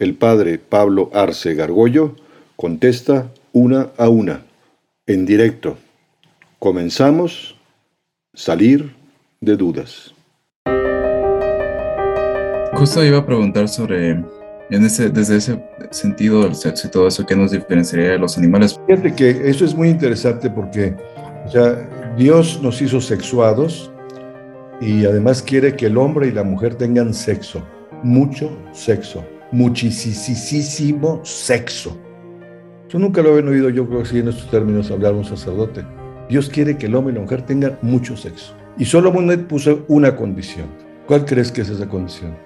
El padre Pablo Arce Gargollo contesta una a una, en directo. Comenzamos salir de dudas. Justo iba a preguntar sobre, en ese, desde ese sentido del sexo y todo eso, ¿qué nos diferenciaría de los animales? Fíjate que eso es muy interesante porque Dios nos hizo sexuados y además quiere que el hombre y la mujer tengan sexo, mucho sexo muchísimo sexo. Yo nunca lo he oído, yo creo que sí en estos términos hablar un sacerdote. Dios quiere que el hombre y la mujer tengan mucho sexo. Y Solomon puso una condición. ¿Cuál crees que es esa condición?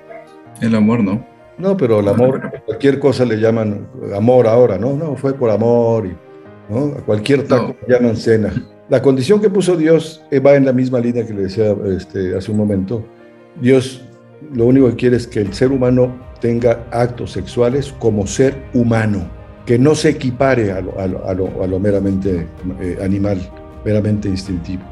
El amor, ¿no? No, pero el amor, cualquier cosa le llaman amor ahora, ¿no? No, fue por amor y ¿no? a cualquier taco le llaman cena. La condición que puso Dios va en la misma línea que le decía este, hace un momento. Dios lo único que quiere es que el ser humano tenga actos sexuales como ser humano, que no se equipare a lo, meramente eh, animal, meramente instintivo.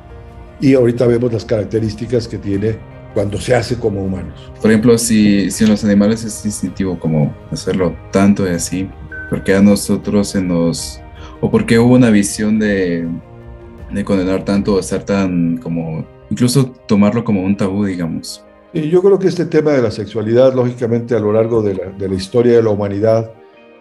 Y ahorita vemos las características que tiene cuando se hace como humanos. Por ejemplo, si, si en los animales es instintivo como hacerlo tanto y así, ¿por qué a nosotros se nos... o por qué hubo una visión de, de condenar tanto o estar tan como... incluso tomarlo como un tabú, digamos? Y yo creo que este tema de la sexualidad, lógicamente, a lo largo de la, historia de la humanidad,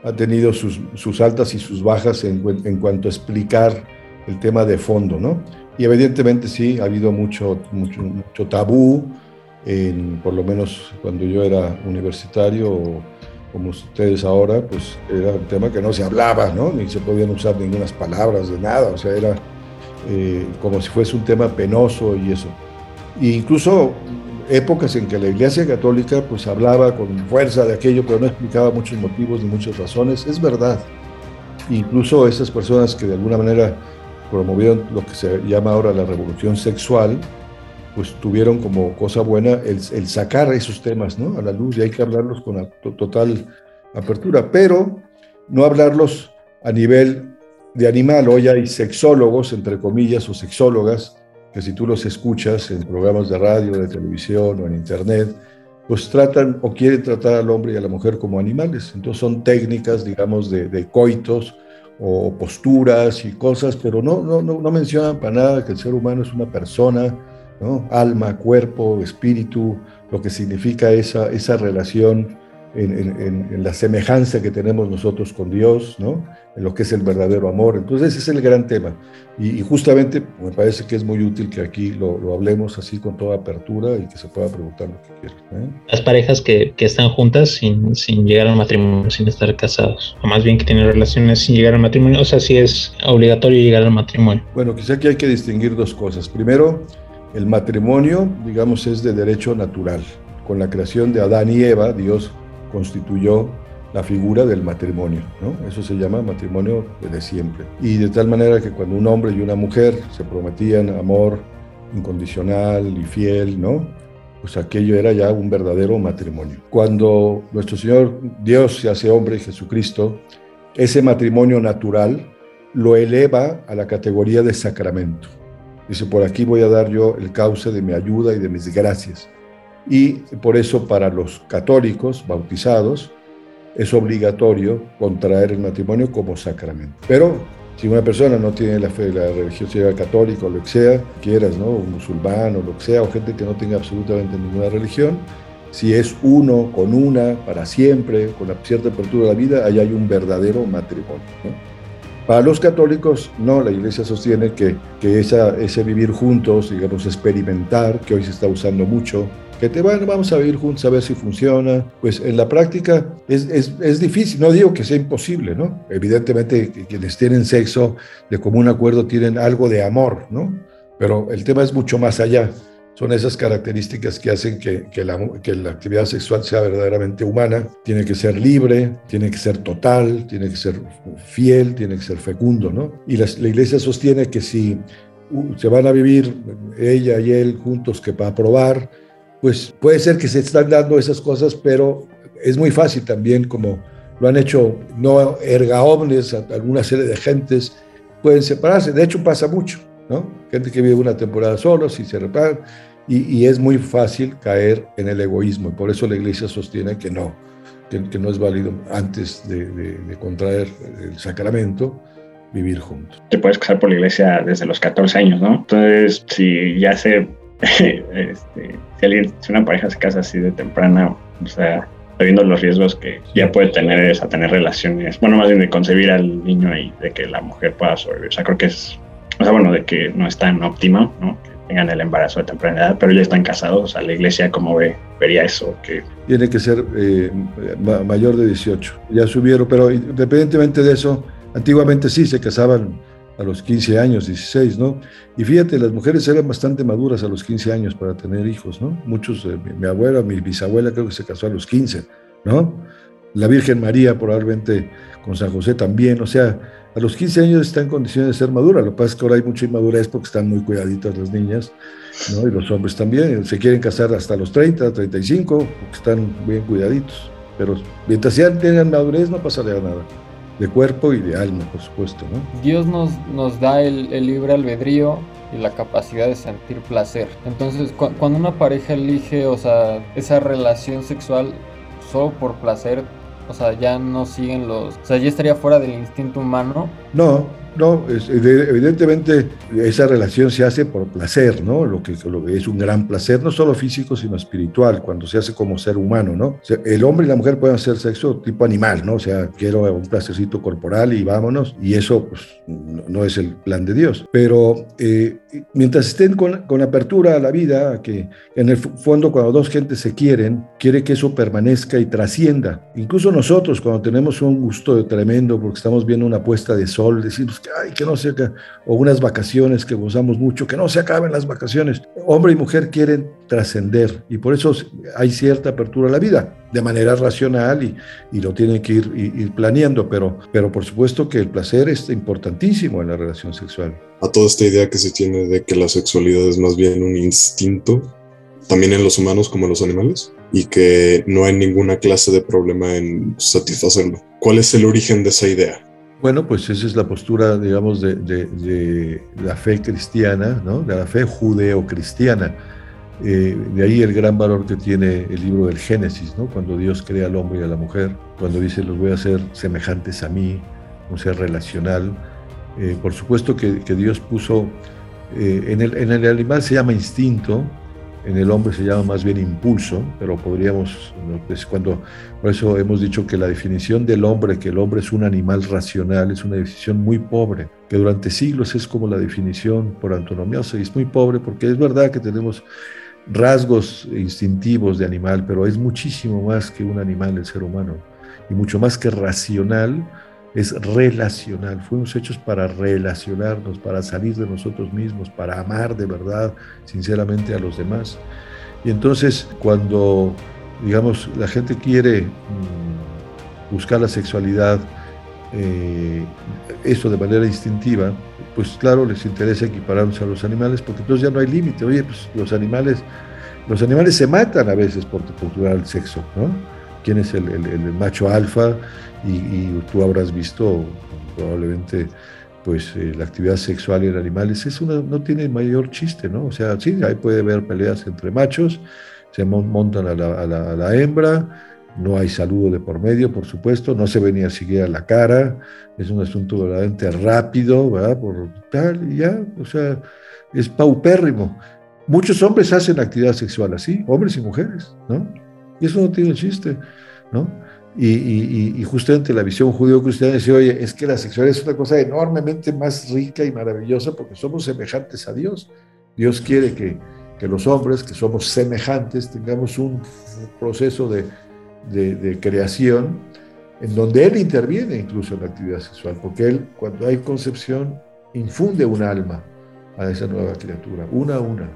ha tenido sus, altas y sus bajas en, cuanto a explicar el tema de fondo, ¿no? Y evidentemente sí, ha habido mucho, mucho, mucho tabú, en, por lo menos cuando yo era universitario, o como ustedes ahora, pues era un tema que no se hablaba, ¿no? Ni se podían usar ninguna palabras de nada, o sea, era eh, como si fuese un tema penoso y eso. E incluso épocas en que la Iglesia Católica pues hablaba con fuerza de aquello, pero no explicaba muchos motivos ni muchas razones. Es verdad. Incluso esas personas que de alguna manera promovieron lo que se llama ahora la revolución sexual, pues tuvieron como cosa buena el, sacar esos temas ¿no? a la luz y hay que hablarlos con total apertura, pero no hablarlos a nivel de animal. Hoy hay sexólogos, entre comillas, o sexólogas, que si tú los escuchas en programas de radio, de televisión o en internet, pues tratan o quieren tratar al hombre y a la mujer como animales. Entonces son técnicas, digamos, de, coitos o posturas y cosas, pero no, no, no, mencionan para nada que el ser humano es una persona, ¿no? alma, cuerpo, espíritu, lo que significa esa, esa relación en, la semejanza que tenemos nosotros con Dios, ¿no? en lo que es el verdadero amor. Entonces ese es el gran tema. Y, justamente me parece que es muy útil que aquí lo, hablemos así con toda apertura y que se pueda preguntar lo que quieran. ¿eh? Las parejas que, que, están juntas sin, sin llegar al matrimonio, sin estar casados, o más bien que tienen relaciones sin llegar al matrimonio, o sea, si es obligatorio llegar al matrimonio. Bueno, quizá aquí hay que distinguir dos cosas. Primero, el matrimonio, digamos, es de derecho natural. Con la creación de Adán y Eva, Dios constituyó la figura del matrimonio, ¿no? Eso se llama matrimonio desde siempre. Y de tal manera que cuando un hombre y una mujer se prometían amor incondicional y fiel, ¿no? Pues aquello era ya un verdadero matrimonio. Cuando nuestro Señor Dios se hace hombre, Jesucristo, ese matrimonio natural lo eleva a la categoría de sacramento. Dice, por aquí voy a dar yo el cauce de mi ayuda y de mis gracias y por eso para los católicos bautizados es obligatorio contraer el matrimonio como sacramento. Pero si una persona no tiene la fe, la religiosidad católica o lo que sea, quieras, ¿no? Un musulmán o lo que sea, o gente que no tenga absolutamente ninguna religión, si es uno con una para siempre, con la cierta apertura de la vida, ahí hay un verdadero matrimonio. Para los católicos, no, la iglesia sostiene que, que esa, ese vivir juntos, digamos, experimentar, que hoy se está usando mucho, que te van, vamos a vivir juntos a ver si funciona. Pues en la práctica es, es, es, difícil, no digo que sea imposible, ¿no? Evidentemente quienes tienen sexo de común acuerdo tienen algo de amor, ¿no? Pero el tema es mucho más allá. Son esas características que hacen que, que, la, que, la, actividad sexual sea verdaderamente humana. Tiene que ser libre, tiene que ser total, tiene que ser fiel, tiene que ser fecundo, ¿no? Y la, la iglesia sostiene que si se van a vivir ella y él juntos que para probar, pues puede ser que se están dando esas cosas, pero es muy fácil también, como lo han hecho no erga omnes, alguna serie de gentes, pueden separarse. De hecho, pasa mucho, ¿no? Gente que vive una temporada solos y se reparan, y, es muy fácil caer en el egoísmo. Y por eso la iglesia sostiene que no, que, no es válido antes de, de contraer el sacramento vivir juntos. Te puedes casar por la iglesia desde los 14 años, ¿no? Entonces, si ya se, este, si alguien, si una pareja se casa así de temprana, o sea, sabiendo los riesgos que ya puede tener es a tener relaciones, bueno, más bien de concebir al niño y de que la mujer pueda sobrevivir. O sea, creo que es, o sea, bueno, de que no es tan óptimo, ¿no? Que tengan el embarazo de temprana edad, pero ya están casados, o sea, la iglesia como ve, vería eso. Que... Tiene que ser eh, mayor de 18. Ya subieron, pero independientemente de eso, Antiguamente sí, se casaban a los 15 años, 16, ¿no? Y fíjate, las mujeres eran bastante maduras a los 15 años para tener hijos, ¿no? Muchos, eh, mi, abuela, mi bisabuela creo que se casó a los 15, ¿no? La Virgen María probablemente con San José también, o sea, a los 15 años está en condiciones de ser madura, lo que pasa es que ahora hay mucha inmadurez porque están muy cuidaditas las niñas, ¿no? Y los hombres también, se quieren casar hasta los 30, 35, porque están bien cuidaditos, pero mientras ya tengan madurez no pasaría nada de cuerpo y de alma, por supuesto. ¿no? Dios nos, nos da el, libre albedrío y la capacidad de sentir placer. Entonces, cuando una pareja elige, o sea, esa relación sexual solo por placer, o sea, ya no siguen los, o sea, ya estaría fuera del instinto humano. No, no, evidentemente esa relación se hace por placer, ¿no? Lo que, lo que, es un gran placer, no solo físico, sino espiritual, cuando se hace como ser humano, ¿no? el hombre y la mujer pueden hacer sexo tipo animal, ¿no? O sea, quiero un placercito corporal y vámonos, y eso pues, no, es el plan de Dios. Pero eh, mientras estén con, con, apertura a la vida, que en el fondo cuando dos gentes se quieren, quiere que eso permanezca y trascienda. Incluso nosotros cuando tenemos un gusto tremendo porque estamos viendo una puesta de sol, decimos, que, ay, que no se o unas vacaciones que gozamos mucho, que no se acaben las vacaciones. Hombre y mujer quieren trascender y por eso hay cierta apertura a la vida, de manera racional y, y lo tienen que ir, ir, planeando, pero, pero por supuesto que el placer es importantísimo en la relación sexual. A toda esta idea que se tiene de que la sexualidad es más bien un instinto, también en los humanos como en los animales, y que no hay ninguna clase de problema en satisfacerlo. ¿Cuál es el origen de esa idea? Bueno, pues esa es la postura, digamos, de, la fe cristiana, ¿no? de la fe judeo-cristiana. Eh, de ahí el gran valor que tiene el libro del Génesis, ¿no? cuando Dios crea al hombre y a la mujer, cuando dice los voy a hacer semejantes a mí, un ser relacional. Eh, por supuesto que, Dios puso, eh, en, el, en el animal se llama instinto, en el hombre se llama más bien impulso, pero podríamos, cuando, por eso hemos dicho que la definición del hombre, que el hombre es un animal racional, es una definición muy pobre, que durante siglos es como la definición por antonomía, o sea, es muy pobre porque es verdad que tenemos rasgos instintivos de animal, pero es muchísimo más que un animal el ser humano, y mucho más que racional, es relacional. Fuimos hechos para relacionarnos, para salir de nosotros mismos, para amar de verdad, sinceramente a los demás. Y entonces cuando, digamos, la gente quiere mm, buscar la sexualidad, eh, eso de manera instintiva, pues claro, les interesa equipararnos a los animales, porque entonces ya no hay límite. Oye, pues los animales, los animales se matan a veces por, por el sexo, ¿no? ¿Quién es el, macho alfa? y, tú habrás visto probablemente pues eh, la actividad sexual en animales es una, no tiene mayor chiste, ¿no? O sea, sí, ahí puede haber peleas entre machos, se montan a la, a la, hembra, no hay saludo de por medio, por supuesto, no se venía a seguir a la cara, es un asunto verdaderamente rápido, ¿verdad? Por tal, y ya, o sea, es paupérrimo. Muchos hombres hacen actividad sexual así, hombres y mujeres, ¿no? Y eso no tiene chiste, ¿no? Y, justamente la visión judío-cristiana dice, oye, es que la sexualidad es una cosa enormemente más rica y maravillosa porque somos semejantes a Dios. Dios quiere que, que los hombres, que somos semejantes, tengamos un proceso de, de, creación en donde Él interviene incluso en la actividad sexual, porque Él, cuando hay concepción, infunde un alma a esa nueva criatura, una a una.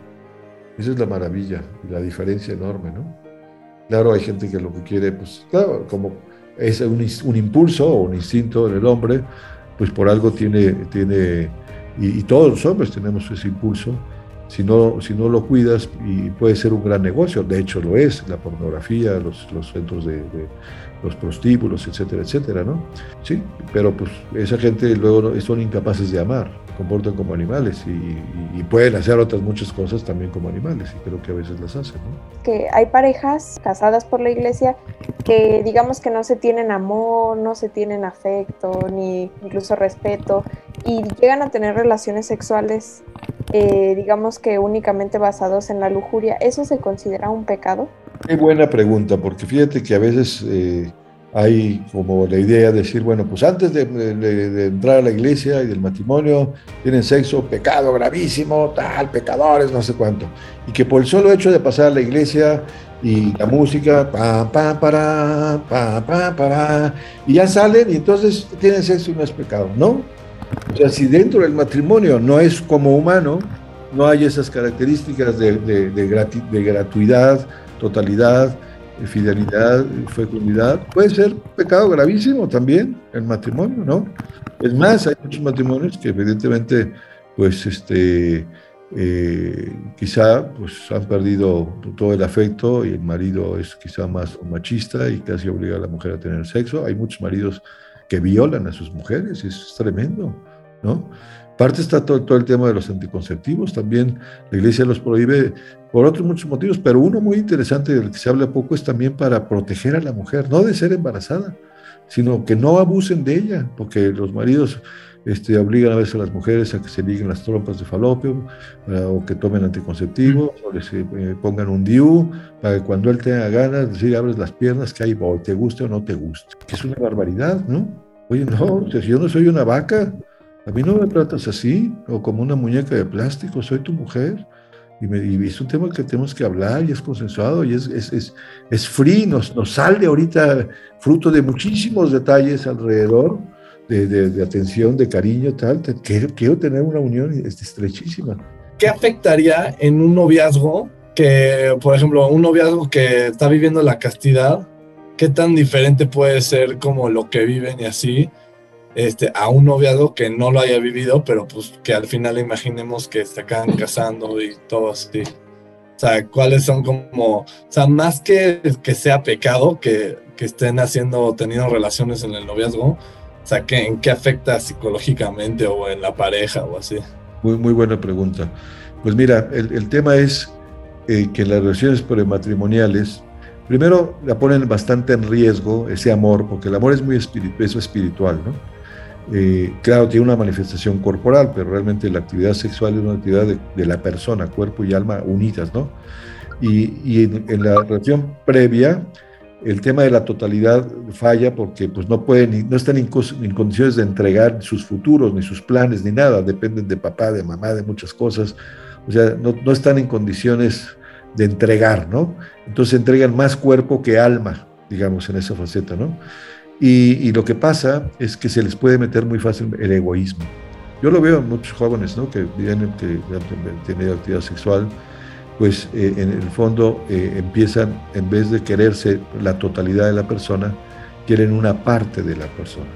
Esa es la maravilla y la diferencia enorme, ¿no? Claro, hay gente que lo que quiere, pues, claro, como es un, impulso o un instinto del hombre, pues por algo tiene, tiene y, todos los hombres tenemos ese impulso, si no, si no lo cuidas puede ser un gran negocio, de hecho lo es, la pornografía, los, los centros de, los prostíbulos, etcétera, etcétera, ¿no? Sí, pero pues esa gente luego son incapaces de amar, comportan como animales y, pueden hacer otras muchas cosas también como animales y creo que a veces las hacen, ¿no? Que hay parejas casadas por la iglesia que digamos que no se tienen amor, no se tienen afecto, ni incluso respeto y llegan a tener relaciones sexuales eh, digamos que únicamente basados en la lujuria, ¿eso se considera un pecado? Qué buena pregunta, porque fíjate que a veces eh, hay como la idea de decir, bueno, pues antes de, entrar a la iglesia y del matrimonio, tienen sexo, pecado gravísimo, tal, pecadores, no sé cuánto. Y que por el solo hecho de pasar a la iglesia y la música, pa, pa, para, pa, pa, para, y ya salen y entonces tienen sexo y no es pecado, ¿no? O sea, si dentro del matrimonio no es como humano, no hay esas características de, de gratuidad, totalidad, fidelidad, fecundidad, puede ser pecado gravísimo también el matrimonio, ¿no? Es más, hay muchos matrimonios que evidentemente, pues, este, eh, quizá pues, han perdido todo el afecto y el marido es quizá más machista y casi obliga a la mujer a tener sexo. Hay muchos maridos que violan a sus mujeres, es tremendo, ¿no? Parte está todo, el tema de los anticonceptivos, también la iglesia los prohíbe por otros muchos motivos, pero uno muy interesante del que se habla poco es también para proteger a la mujer, no de ser embarazada, sino que no abusen de ella, porque los maridos este, obligan a veces a las mujeres a que se liguen las trompas de falopio o que tomen anticonceptivos o les eh, pongan un DIU para que cuando él tenga ganas, decir, abres las piernas, que ahí te guste o no te guste. Es una barbaridad, ¿no? Oye, no, si yo no soy una vaca, a mí no me tratas así, o como una muñeca de plástico, soy tu mujer. Y, me, y es un tema que tenemos que hablar y es consensuado y es, es, es, es free, nos, nos sale ahorita fruto de muchísimos detalles alrededor, de, de, atención, de cariño, tal. Quiero, quiero tener una unión estrechísima. ¿Qué afectaría en un noviazgo que, por ejemplo, un noviazgo que está viviendo la castidad, qué tan diferente puede ser como lo que viven y así? Este, a un noviazgo que no lo haya vivido, pero pues que al final imaginemos que se acaban casando y todo así. O sea, cuáles son como, o sea, más que que sea pecado que, que estén haciendo, teniendo relaciones en el noviazgo, o sea, que, ¿en qué afecta psicológicamente o en la pareja o así? Muy, muy buena pregunta. Pues mira, el, el tema es eh, que las relaciones prematrimoniales, primero la ponen bastante en riesgo ese amor, porque el amor es muy espiritual, ¿no? Eh, claro, tiene una manifestación corporal, pero realmente la actividad sexual es una actividad de, la persona, cuerpo y alma unidas, ¿no? Y, en, la relación previa, el tema de la totalidad falla porque pues, no, pueden, no están en, condiciones de entregar sus futuros, ni sus planes, ni nada, dependen de papá, de mamá, de muchas cosas, o sea, no, no están en condiciones de entregar, ¿no? Entonces entregan más cuerpo que alma, digamos, en esa faceta, ¿no? Y, lo que pasa es que se les puede meter muy fácil el egoísmo. Yo lo veo en muchos jóvenes ¿no? que vienen, que han tenido actividad sexual, pues eh, en el fondo eh, empiezan, en vez de quererse la totalidad de la persona, quieren una parte de la persona.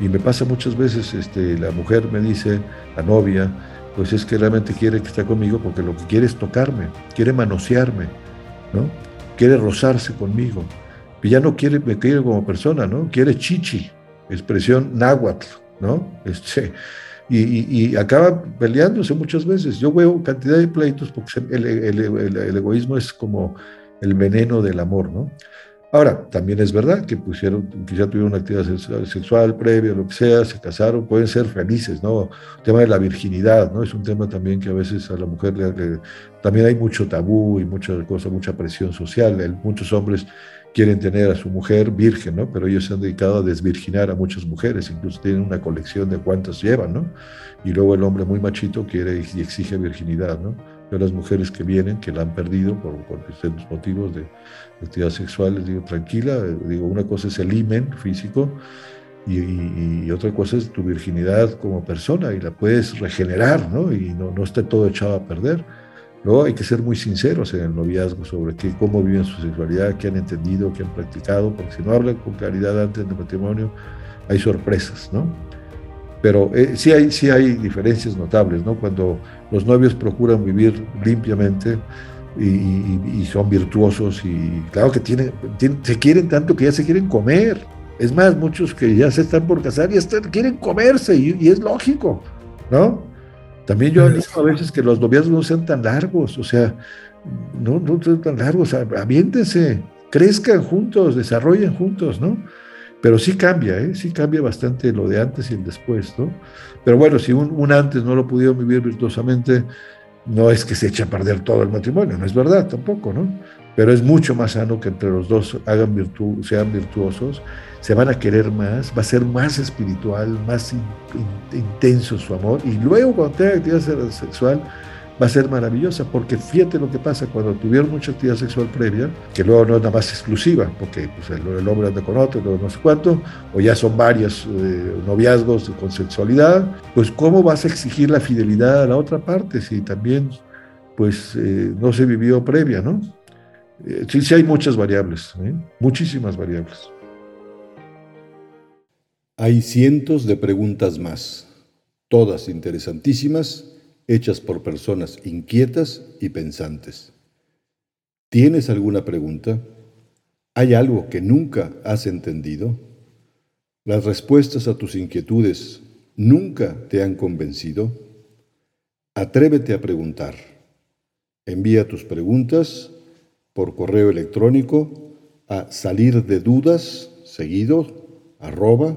Y me pasa muchas veces, este, la mujer me dice, la novia, pues es que realmente quiere que esté conmigo porque lo que quiere es tocarme, quiere manosearme, ¿no? quiere rozarse conmigo ya no quiere, me quiere como persona, ¿no? Quiere chichi, expresión náhuatl, ¿no? Este, y, y, acaba peleándose muchas veces. Yo veo cantidad de pleitos porque el, egoísmo es como el veneno del amor, ¿no? Ahora, también es verdad que pusieron, quizá tuvieron una actividad sexual, previa, lo que sea, se casaron, pueden ser felices, ¿no? El tema de la virginidad, ¿no? Es un tema también que a veces a la mujer le, también hay mucho tabú y mucha cosa, mucha presión social. muchos hombres quieren tener a su mujer virgen, ¿no? Pero ellos se han dedicado a desvirginar a muchas mujeres, incluso tienen una colección de cuántas llevan, ¿no? Y luego el hombre muy machito quiere y exige virginidad, ¿no? Yo las mujeres que vienen, que la han perdido por, por distintos motivos de, actividad sexual, les digo, tranquila, digo, una cosa es el imen físico y, otra cosa es tu virginidad como persona y la puedes regenerar, ¿no? Y no, no esté todo echado a perder Luego hay que ser muy sinceros en el noviazgo sobre qué, cómo viven su sexualidad, qué han entendido, qué han practicado, porque si no hablan con claridad antes del matrimonio, hay sorpresas, ¿no? Pero eh, sí, hay, sí hay diferencias notables, ¿no? Cuando los novios procuran vivir limpiamente y, son virtuosos y claro que tienen, se quieren tanto que ya se quieren comer. Es más, muchos que ya se están por casar y están, quieren comerse y, y es lógico, ¿no? También yo animo a veces que los noviazgos no sean tan largos, o sea, no, no sean tan largos, aviéntense, crezcan juntos, desarrollen juntos, ¿no? Pero sí cambia, ¿eh? sí cambia bastante lo de antes y el después, ¿no? Pero bueno, si un, antes no lo pudieron vivir virtuosamente, no es que se eche a perder todo el matrimonio, no es verdad tampoco, ¿no? Pero es mucho más sano que entre los dos hagan virtu sean virtuosos se van a querer más, va a ser más espiritual, más intenso su amor. Y luego cuando tenga actividad sexual, va a ser maravillosa, porque fíjate lo que pasa cuando tuvieron mucha actividad sexual previa, que luego no es nada más exclusiva, porque pues, el, hombre anda con otro, no sé cuánto, o ya son varios eh, noviazgos con sexualidad, pues cómo vas a exigir la fidelidad a la otra parte si también pues eh, no se vivió previa, ¿no? Eh, sí, sí hay muchas variables, muchísimas variables. Hay cientos de preguntas más, todas interesantísimas, hechas por personas inquietas y pensantes. ¿Tienes alguna pregunta? ¿Hay algo que nunca has entendido? ¿Las respuestas a tus inquietudes nunca te han convencido? Atrévete a preguntar. Envía tus preguntas por correo electrónico a salir de dudas seguido arroba